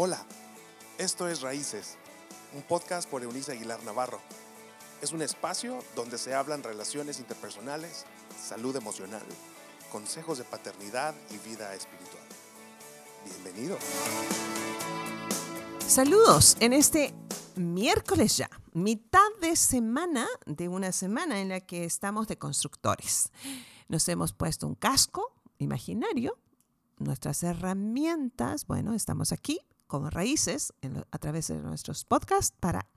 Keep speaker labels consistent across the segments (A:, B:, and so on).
A: Hola, esto es Raíces, un podcast por Eunice Aguilar Navarro. Es un espacio donde se hablan relaciones interpersonales, salud emocional, consejos de paternidad y vida espiritual. Bienvenido.
B: Saludos en este miércoles ya, mitad de semana de una semana en la que estamos de constructores. Nos hemos puesto un casco imaginario, nuestras herramientas, bueno, estamos aquí como raíces a través de nuestros podcasts para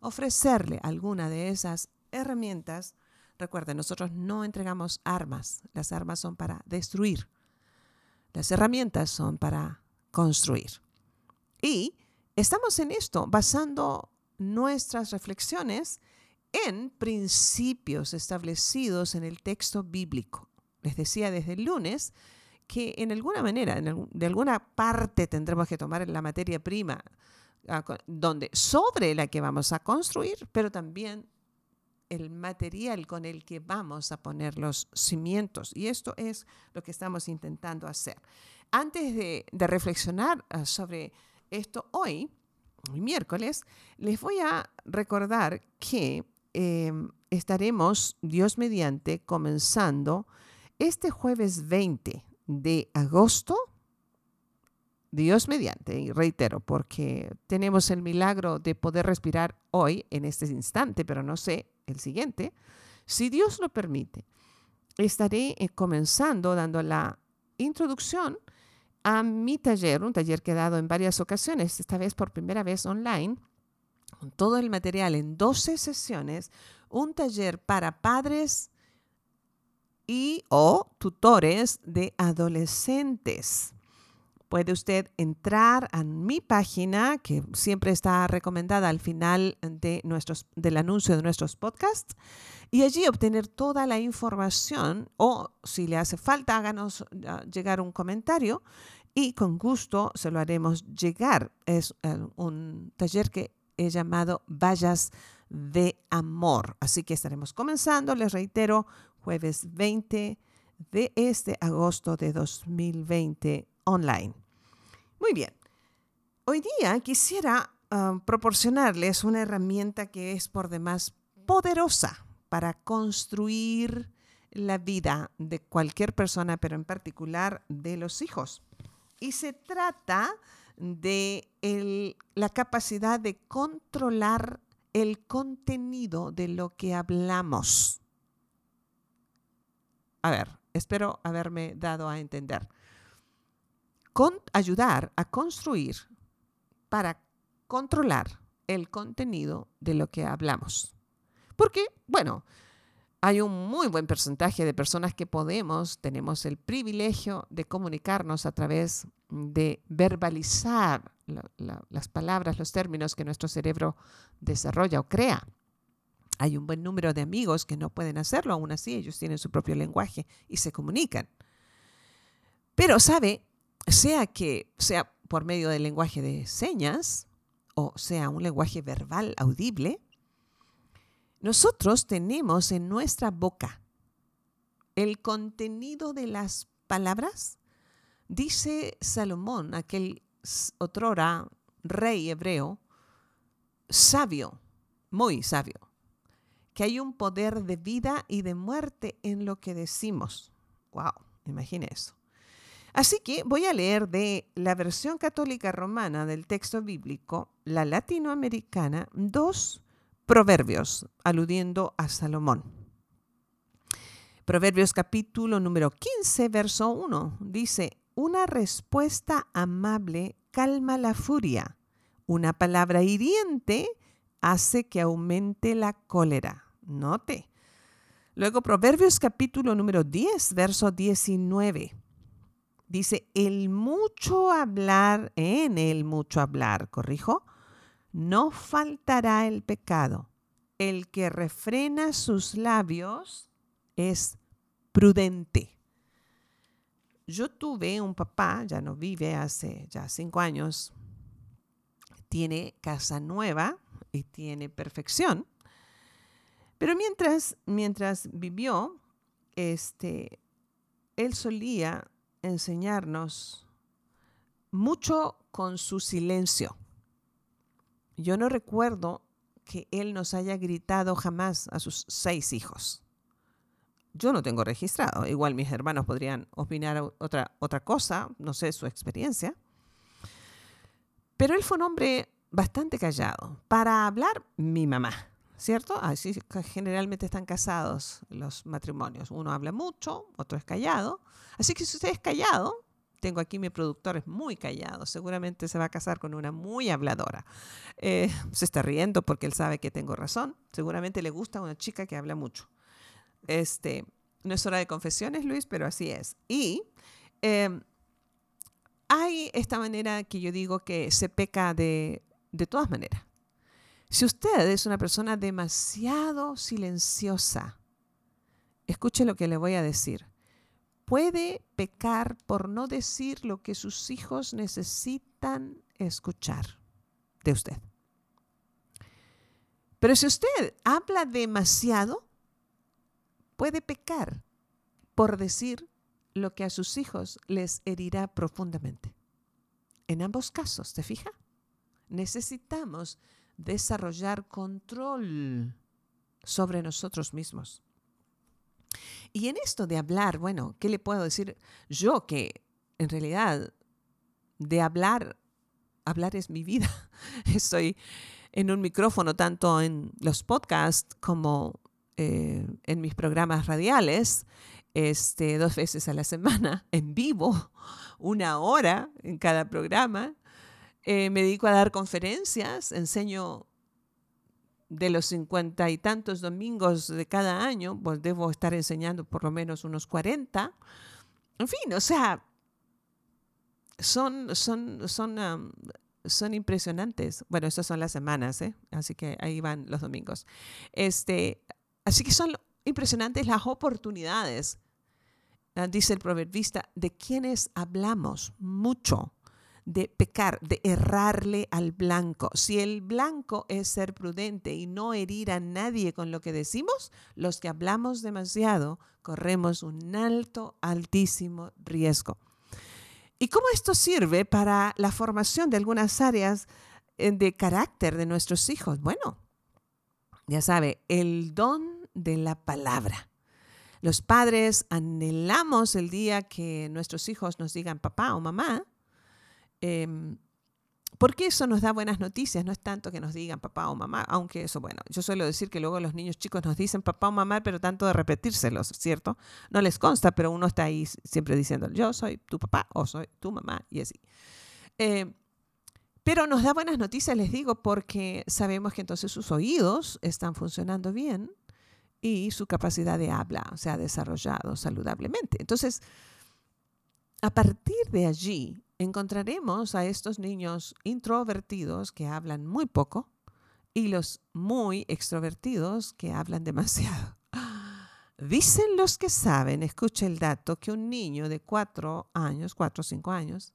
B: ofrecerle alguna de esas herramientas. Recuerden, nosotros no entregamos armas, las armas son para destruir, las herramientas son para construir. Y estamos en esto basando nuestras reflexiones en principios establecidos en el texto bíblico. Les decía desde el lunes que en alguna manera, de alguna parte tendremos que tomar la materia prima ah, donde, sobre la que vamos a construir, pero también el material con el que vamos a poner los cimientos. Y esto es lo que estamos intentando hacer. Antes de, reflexionar ah, sobre esto hoy, miércoles, les voy a recordar que em, estaremos, Dios mediante, comenzando este jueves 20 de agosto, Dios mediante, y reitero, porque tenemos el milagro de poder respirar hoy, en este instante, pero no sé el siguiente, si Dios lo permite, estaré eh, comenzando dando la introducción a mi taller, un taller que he dado en varias ocasiones, esta vez por primera vez online, con todo el material en 12 sesiones, un taller para padres y o tutores de adolescentes. Puede usted entrar a mi página, que siempre está recomendada al final de nuestros, del anuncio de nuestros podcasts, y allí obtener toda la información o si le hace falta, háganos ah, llegar un comentario y con gusto se lo haremos llegar. Es eh, un taller que he llamado Vallas de Amor. Así que estaremos comenzando, les reitero, jueves 20 de este agosto de 2020 online. Muy bien, hoy día quisiera ah, proporcionarles una herramienta que es por demás poderosa para construir la vida de cualquier persona, pero en particular de los hijos. Y se trata de la capacidad de controlar el contenido de lo que hablamos. A ver, espero haberme dado a entender. Ayudar a construir para controlar el contenido de lo que hablamos. Porque, bueno, hay un muy buen porcentaje de personas que podemos, tenemos el privilegio de comunicarnos a través de verbalizar las palabras, los términos que nuestro cerebro desarrolla o crea. Hay un buen número de amigos que no pueden hacerlo, aún así ellos tienen su propio lenguaje y se comunican. Pero sabe, sea que sea por medio del lenguaje de señas o sea un lenguaje verbal audible, nosotros tenemos en nuestra boca el contenido de las palabras. Dice Salomón, aquel otrora rey hebreo, sabio, muy sabio que hay un poder de vida y de muerte en lo que decimos. ¡Wow! Imagine eso. Así que voy a leer de la versión católica romana del texto bíblico, la latinoamericana, dos proverbios aludiendo a Salomón. Proverbios capítulo número 15, verso 1, dice, una respuesta amable calma la furia, una palabra hiriente hace que aumente la cólera. Note. Luego Proverbios capítulo número 10, verso 19. Dice, el mucho hablar, en el mucho hablar, corrijo, no faltará el pecado. El que refrena sus labios es prudente. Yo tuve un papá, ya no vive hace ya cinco años, tiene casa nueva y tiene perfección. Pero mientras, mientras vivió, este, él solía enseñarnos mucho con su silencio. Yo no recuerdo que él nos haya gritado jamás a sus seis hijos. Yo no tengo registrado. Igual mis hermanos podrían opinar otra, otra cosa, no sé su experiencia. Pero él fue un hombre bastante callado. Para hablar, mi mamá, ¿cierto? Así generalmente están casados los matrimonios. Uno habla mucho, otro es callado. Así que si usted es callado, tengo aquí mi productor, es muy callado, seguramente se va a casar con una muy habladora. Eh, se está riendo porque él sabe que tengo razón, seguramente le gusta una chica que habla mucho. Este, no es hora de confesiones, Luis, pero así es. Y em, hay esta manera que yo digo que se peca de, de todas maneras. Si usted es una persona demasiado silenciosa, escuche lo que le voy a decir. Puede pecar por no decir lo que sus hijos necesitan escuchar de usted. Pero si usted habla demasiado, puede pecar por decir lo que a sus hijos les herirá profundamente. En ambos casos, ¿te fija? Necesitamos desarrollar control sobre nosotros mismos. Y en esto de hablar, bueno, ¿qué le puedo decir? Yo que en realidad de hablar, hablar es mi vida. Estoy en un micrófono tanto en los podcasts como eh, en mis programas radiales, este, dos veces a la semana, en vivo, una hora en cada programa. Eh, me dedico a dar conferencias, enseño de los cincuenta y tantos domingos de cada año, pues debo estar enseñando por lo menos unos 40. En fin, o sea, son, son, son, son impresionantes. Bueno, estas son las semanas, ¿eh? así que ahí van los domingos. Este, Así que son impresionantes las oportunidades, ah, dice el proverbista, de quienes hablamos mucho de pecar, de errarle al blanco. Si el blanco es ser prudente y no herir a nadie con lo que decimos, los que hablamos demasiado corremos un alto, altísimo riesgo. ¿Y cómo esto sirve para la formación de algunas áreas eh, de carácter de nuestros hijos? Bueno, ya sabe, el don de la palabra. Los padres anhelamos el día que nuestros hijos nos digan papá o mamá, em, porque eso nos da buenas noticias, no es tanto que nos digan papá o mamá, aunque eso, bueno, yo suelo decir que luego los niños chicos nos dicen papá o mamá, pero tanto de repetírselos, ¿cierto? No les consta, pero uno está ahí siempre diciendo yo soy tu papá o soy tu mamá y así. Eh, pero nos da buenas noticias, les digo, porque sabemos que entonces sus oídos están funcionando bien, y su capacidad de habla se ha desarrollado saludablemente. Entonces, a partir de allí, encontraremos a estos niños introvertidos que hablan muy poco y los muy extrovertidos que hablan demasiado. Dicen los que saben, escucha el dato, que un niño de cuatro años, cuatro o cinco años,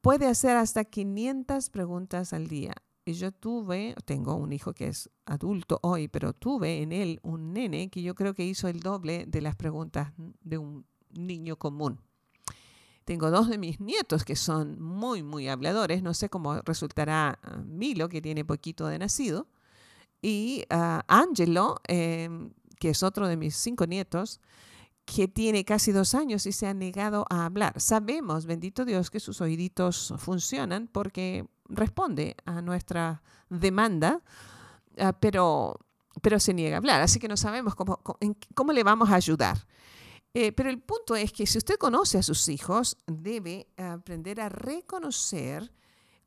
B: puede hacer hasta 500 preguntas al día y yo tuve, tengo un hijo que es adulto hoy, pero tuve en él un nene que yo creo que hizo el doble de las preguntas de un niño común. Tengo dos de mis nietos que son muy, muy habladores. No sé cómo resultará ah, Milo, que tiene poquito de nacido. Y uh, Angelo, em, que es otro de mis cinco nietos, que tiene casi dos años y se ha negado a hablar. Sabemos, bendito Dios, que sus oíditos funcionan porque responde a nuestra demanda, ah, pero, pero se niega a hablar. Así que no sabemos cómo, cómo, le vamos a ayudar. Eh, pero el punto es que si usted conoce a sus hijos, debe aprender a reconocer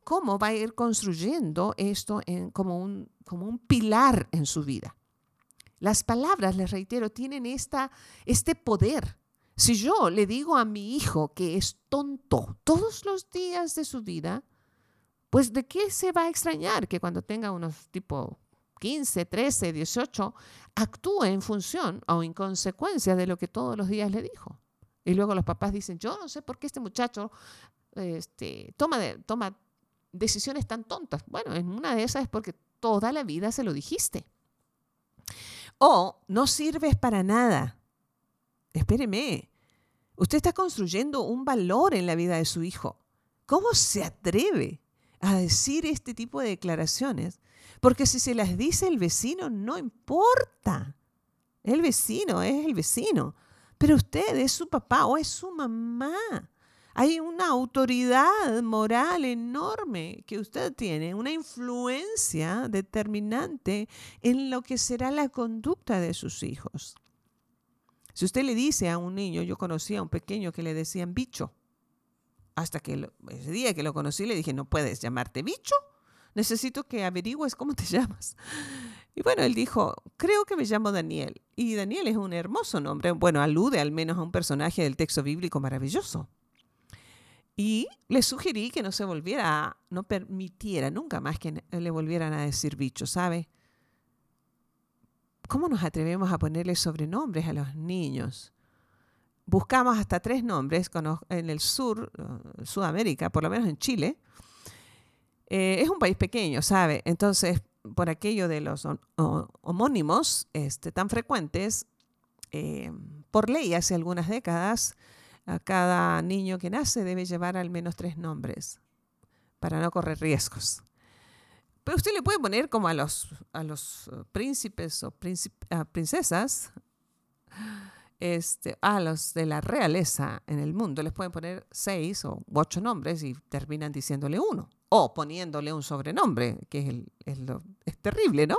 B: cómo va a ir construyendo esto como, un, como un pilar en su vida. Las palabras, les reitero, tienen esta, este poder. Si yo le digo a mi hijo que es tonto todos los días de su vida, pues de qué se va a extrañar que cuando tenga unos tipo 15, 13, 18, actúe en función o en consecuencia de lo que todos los días le dijo. Y luego los papás dicen, yo no sé por qué este muchacho este, toma, toma decisiones tan tontas. Bueno, en una de esas es porque toda la vida se lo dijiste. O no sirves para nada. Espéreme, usted está construyendo un valor en la vida de su hijo ¿Cómo se atreve a decir este tipo de declaraciones? Porque si se las dice el vecino, no importa. El vecino es el vecino. Pero usted es su papá o es su mamá. Hay una autoridad moral enorme que usted tiene, una influencia determinante en lo que será la conducta de sus hijos. Si usted le dice a un niño, yo conocí a un pequeño que le decían bicho, hasta que ese día que lo conocí le dije, no puedes llamarte bicho, necesito que averigües cómo te llamas. Y bueno, él dijo, creo que me llamo Daniel. Y Daniel es un hermoso nombre, bueno, alude al menos a un personaje del texto bíblico maravilloso. Y le sugerí que no se volviera, no permitiera nunca más que le volvieran a decir bicho, ¿sabe? ¿Cómo nos atrevemos a ponerle sobrenombres a los niños? Buscamos hasta tres nombres en el sur, eh, Sudamérica, por lo menos en Chile. Eh, es un país pequeño, ¿sabe? Entonces, por aquello de los homónimos este, tan frecuentes, eh, por ley hace algunas décadas, a cada niño que nace debe llevar al menos tres nombres para no correr riesgos. Pero usted le puede poner como a los, a los príncipes o princesas, este, a los de la realeza en el mundo, les pueden poner seis o ocho nombres y terminan diciéndole uno. O poniéndole un sobrenombre, que es, es terrible, ¿no?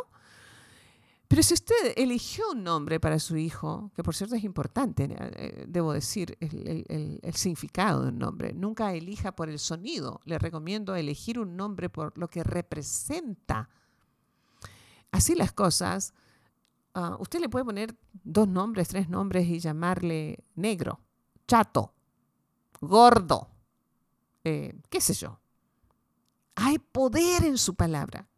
B: Pero si usted eligió un nombre para su hijo, que por cierto es importante, eh, debo decir, el, significado de un nombre, nunca elija por el sonido. Le recomiendo elegir un nombre por lo que representa. Así las cosas, ah, usted le puede poner dos nombres, tres nombres y llamarle negro, chato, gordo, eh, qué sé yo. Hay poder en su palabra.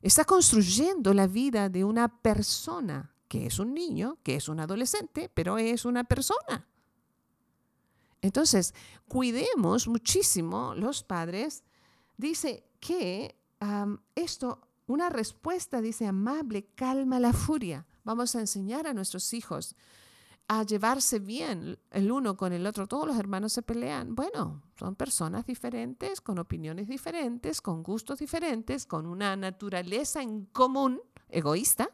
B: Está construyendo la vida de una persona, que es un niño, que es un adolescente, pero es una persona. Entonces, cuidemos muchísimo los padres. Dice que esto, una respuesta, dice, amable, calma la furia. Vamos a enseñar a nuestros hijos a llevarse bien el uno con el otro. Todos los hermanos se pelean. Bueno, son personas diferentes, con opiniones diferentes, con gustos diferentes, con una naturaleza en común, egoísta.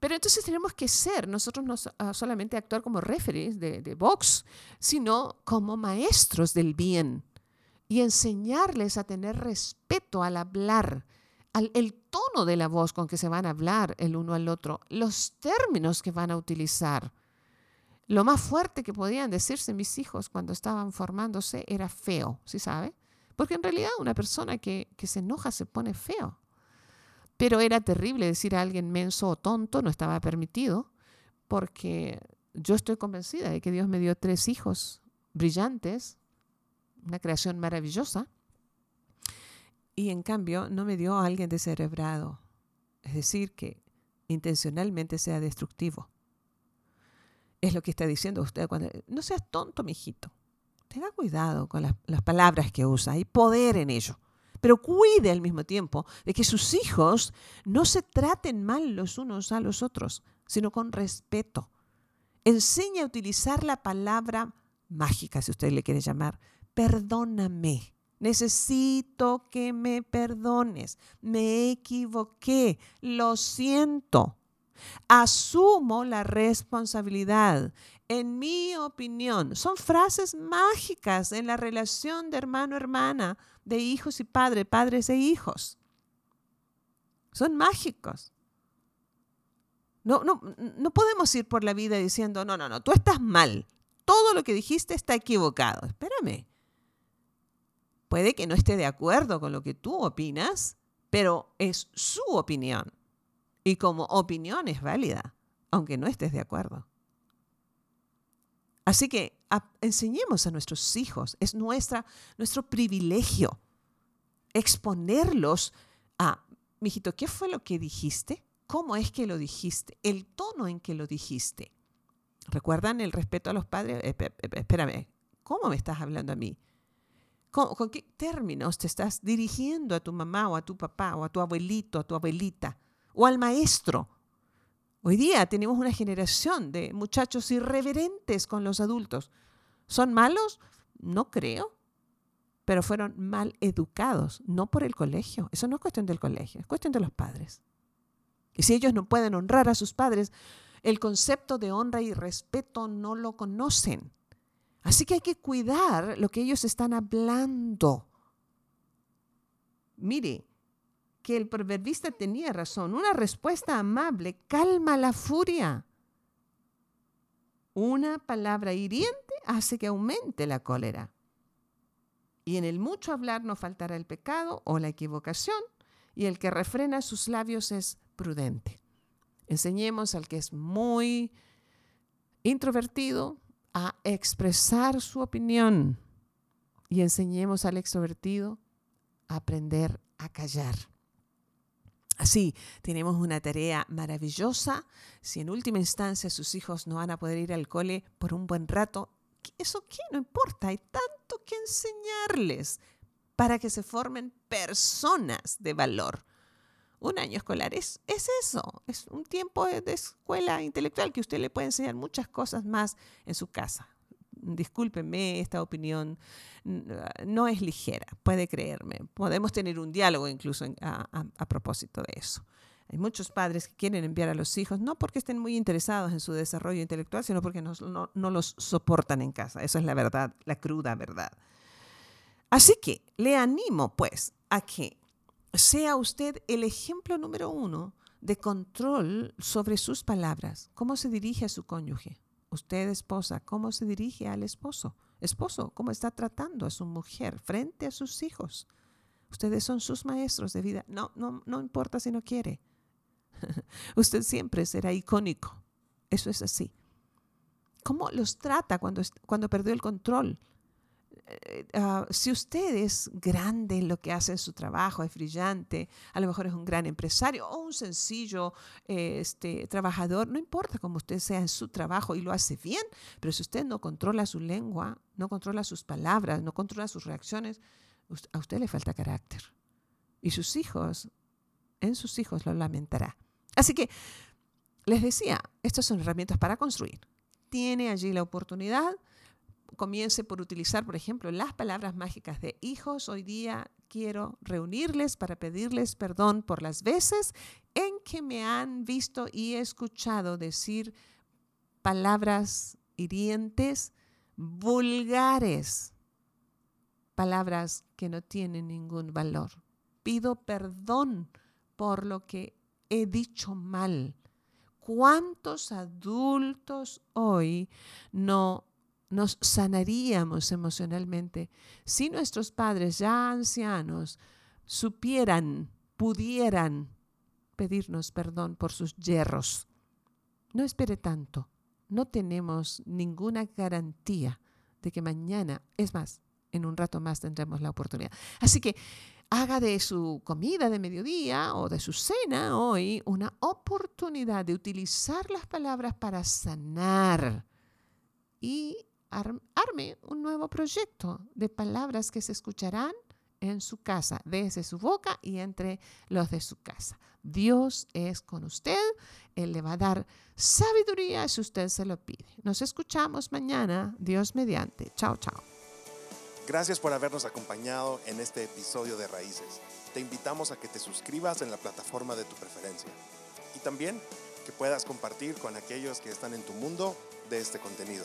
B: Pero entonces tenemos que ser, nosotros no ah, solamente actuar como referees de, de box, sino como maestros del bien y enseñarles a tener respeto al hablar, el tono de la voz con que se van a hablar el uno al otro, los términos que van a utilizar. Lo más fuerte que podían decirse mis hijos cuando estaban formándose era feo, ¿sí sabe? Porque en realidad una persona que, que se enoja se pone feo. Pero era terrible decir a alguien menso o tonto, no estaba permitido, porque yo estoy convencida de que Dios me dio tres hijos brillantes, una creación maravillosa, y en cambio no me dio a alguien descerebrado, es decir, que intencionalmente sea destructivo. Es lo que está diciendo usted cuando no seas tonto, mijito. Tenga cuidado con las, las palabras que usa, hay poder en ello. Pero cuide al mismo tiempo de que sus hijos no se traten mal los unos a los otros, sino con respeto. Enseña a utilizar la palabra mágica, si usted le quiere llamar, perdóname. Necesito que me perdones. Me equivoqué. Lo siento. Asumo la responsabilidad. En mi opinión, son frases mágicas en la relación de hermano-hermana, de hijos y padres, padres e hijos. Son mágicos. No, no, no podemos ir por la vida diciendo, no, no, no, tú estás mal. Todo lo que dijiste está equivocado. Espérame. Puede que no esté de acuerdo con lo que tú opinas, pero es su opinión. Y como opinión es válida, aunque no estés de acuerdo. Así que enseñemos a nuestros hijos, es nuestra, nuestro privilegio exponerlos a, mijito, ¿qué fue lo que dijiste? ¿Cómo es que lo dijiste? El tono en que lo dijiste. ¿Recuerdan el respeto a los padres? Espérame, ¿cómo me estás hablando a mí? ¿Con, qué términos te estás dirigiendo a tu mamá o a tu papá o a tu abuelito, a tu abuelita o al maestro? Hoy día tenemos una generación de muchachos irreverentes con los adultos. ¿Son malos? No creo. pero fueron mal educados, no por el colegio. Eso no es cuestión del colegio, es cuestión de los padres. Y si ellos no pueden honrar a sus padres, el concepto de honra y respeto no lo conocen. Así que hay que cuidar lo que ellos están hablando. Mire, que el proverbista tenía razón. Una respuesta amable calma la furia. Una palabra hiriente hace que aumente la cólera. Y en el mucho hablar no faltará el pecado o la equivocación, y el que refrena sus labios es prudente. Enseñemos al que es muy introvertido a expresar su opinión y enseñemos al extrovertido a aprender a callar. Así, tenemos una tarea maravillosa. Si en última instancia sus hijos no van a poder ir al cole por un buen rato, ¿eso qué? No importa, hay tanto que enseñarles para que se formen personas de valor. Un año escolar es, es eso, es un tiempo de, escuela intelectual que usted le puede enseñar muchas cosas más en su casa. Discúlpeme, esta opinión no es ligera, puede creerme. Podemos tener un diálogo incluso a, propósito de eso. Hay muchos padres que quieren enviar a los hijos, no porque estén muy interesados en su desarrollo intelectual, sino porque no, no, los soportan en casa. Eso es la verdad, la cruda verdad. Así que le animo pues a que sea usted el ejemplo número uno de control sobre sus palabras. ¿Cómo se dirige a su cónyuge? Usted, esposa, ¿cómo se dirige al esposo? Esposo, ¿cómo está tratando a su mujer frente a sus hijos? Ustedes son sus maestros de vida. No, no, no importa si no quiere. Usted siempre será icónico. Eso es así. ¿Cómo los trata cuando, cuando perdió el control? Eh, ah, si usted es grande en lo que hace en su trabajo, es brillante, a lo mejor es un gran empresario o un sencillo este, trabajador, no importa cómo usted sea en su trabajo y lo hace bien, pero si usted no controla su lengua, no controla sus palabras, no controla sus reacciones, a usted le falta carácter. Y sus hijos, en sus hijos lo lamentará. Así que, les decía, estas son herramientas para construir. Tiene allí la oportunidad comience por utilizar, por ejemplo, las palabras mágicas de hijos. Hoy día quiero reunirles para pedirles perdón por las veces en que me han visto y escuchado decir palabras hirientes, vulgares, palabras que no tienen ningún valor. Pido perdón por lo que he dicho mal. ¿Cuántos adultos hoy no nos sanaríamos emocionalmente si nuestros padres ya ancianos supieran, pudieran pedirnos perdón por sus yerros. No espere tanto. No tenemos ninguna garantía de que mañana, es más, en un rato más tendremos la oportunidad. Así que haga de su comida de mediodía o de su cena hoy una oportunidad de utilizar las palabras para sanar y arme un nuevo proyecto de palabras que se escucharán en su casa, desde su boca y entre los de su casa. Dios es con usted, Él le va a dar sabiduría si usted se lo pide. Nos escuchamos mañana, Dios mediante. Chao, chao.
A: Gracias por habernos acompañado en este episodio de Raíces. Te invitamos a que te suscribas en la plataforma de tu preferencia y también que puedas compartir con aquellos que están en tu mundo de este contenido.